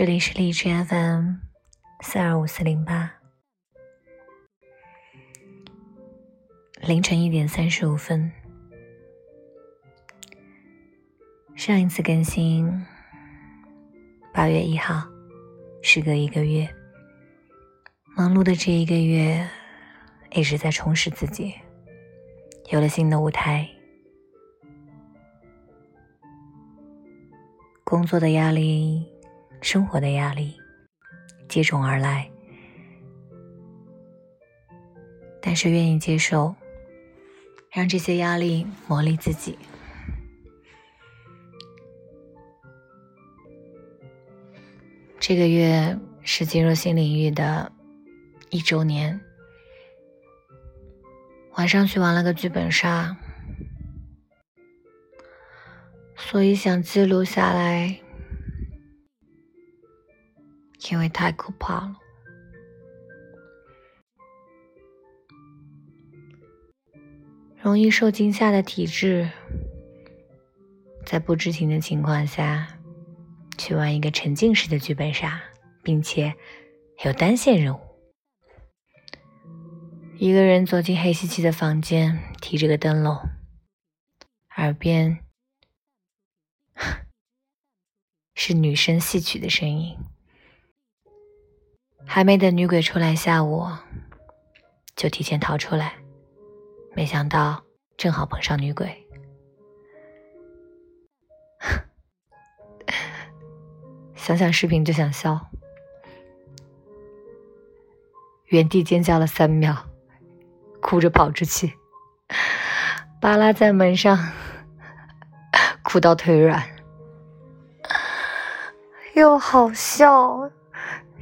这里是荔枝 FM 四二五四零八，凌晨一点三十五分。上一次更新八月一号，时隔一个月，忙碌的这一个月一直在充实自己，有了新的舞台，工作的压力。生活的压力接踵而来，但是愿意接受，让这些压力磨砺自己。这个月是进入新领域的一周年，晚上去玩了个剧本杀，所以想记录下来。因为太可怕了，容易受惊吓的体质，在不知情的情况下去玩一个沉浸式的剧本杀，并且有单线任务。一个人走进黑漆漆的房间，提着个灯笼，耳边 是女生戏曲的声音。还没等女鬼出来吓我，就提前逃出来。没想到正好碰上女鬼，想想视频就想笑，原地尖叫了三秒，哭着跑出去，扒拉在门上，哭到腿软，又好笑。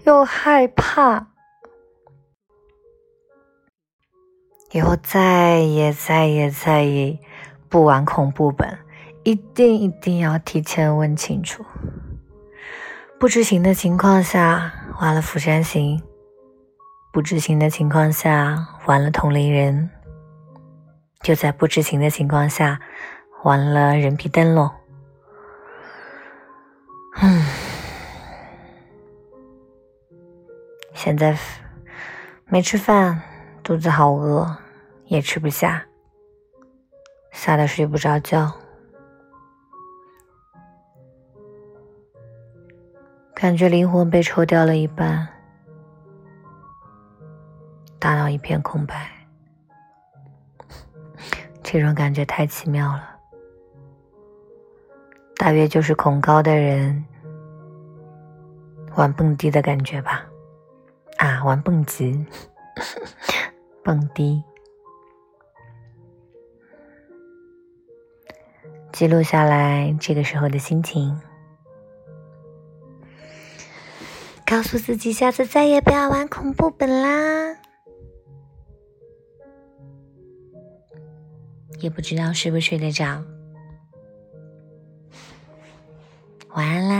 又害怕，以后再也再也再也不玩恐怖本，一定一定要提前问清楚。不知情的情况下玩了《釜山行》，不知情的情况下玩了《同龄人》，就在不知情的情况下玩了《人皮灯笼》。嗯。现在没吃饭，肚子好饿，也吃不下，吓得睡不着觉，感觉灵魂被抽掉了一半，大脑一片空白，这种感觉太奇妙了，大约就是恐高的人玩蹦迪的感觉吧。啊，玩蹦极、蹦迪，记录下来这个时候的心情，告诉自己下次再也不要玩恐怖本啦。也不知道睡不睡得着，晚安啦。